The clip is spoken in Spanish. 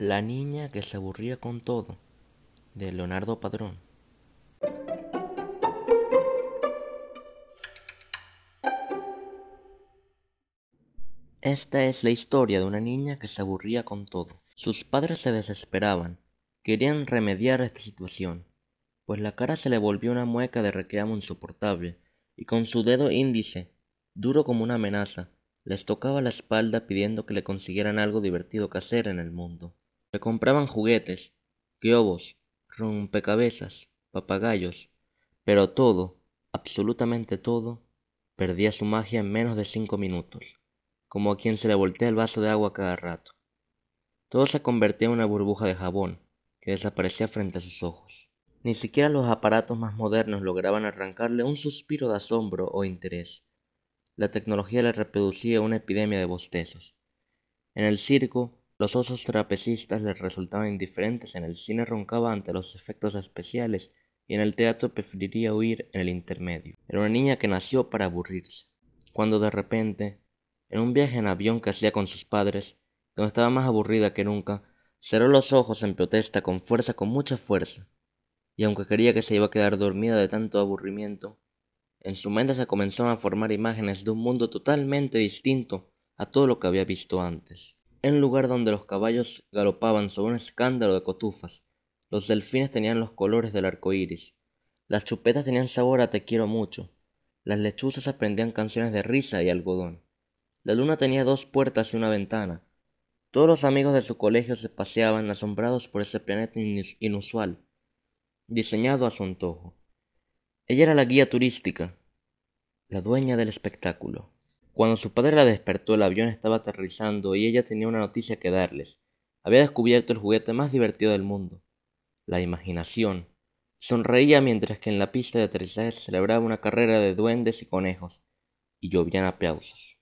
La niña que se aburría con todo, de Leonardo Padrón. Esta es la historia de una niña que se aburría con todo. Sus padres se desesperaban, querían remediar esta situación, pues la cara se le volvió una mueca de reclamo insoportable, y con su dedo índice, duro como una amenaza, les tocaba la espalda pidiendo que le consiguieran algo divertido que hacer en el mundo. Le compraban juguetes, globos, rompecabezas, papagayos, pero todo, absolutamente todo, perdía su magia en menos de cinco minutos, como a quien se le voltea el vaso de agua cada rato. Todo se convertía en una burbuja de jabón, que desaparecía frente a sus ojos. Ni siquiera los aparatos más modernos lograban arrancarle un suspiro de asombro o interés la tecnología le reproducía una epidemia de bostezos. En el circo, los osos trapecistas le resultaban indiferentes, en el cine roncaba ante los efectos especiales y en el teatro preferiría huir en el intermedio. Era una niña que nació para aburrirse. Cuando de repente, en un viaje en avión que hacía con sus padres, cuando estaba más aburrida que nunca, cerró los ojos en protesta con fuerza, con mucha fuerza, y aunque quería que se iba a quedar dormida de tanto aburrimiento, en su mente se comenzaron a formar imágenes de un mundo totalmente distinto a todo lo que había visto antes. En lugar donde los caballos galopaban sobre un escándalo de cotufas, los delfines tenían los colores del arco iris, las chupetas tenían sabor a te quiero mucho, las lechuzas aprendían canciones de risa y algodón. La luna tenía dos puertas y una ventana. Todos los amigos de su colegio se paseaban asombrados por ese planeta inusual, diseñado a su antojo. Ella era la guía turística, la dueña del espectáculo. Cuando su padre la despertó, el avión estaba aterrizando y ella tenía una noticia que darles. Había descubierto el juguete más divertido del mundo, la imaginación. Sonreía mientras que en la pista de aterrizaje se celebraba una carrera de duendes y conejos, y llovían aplausos.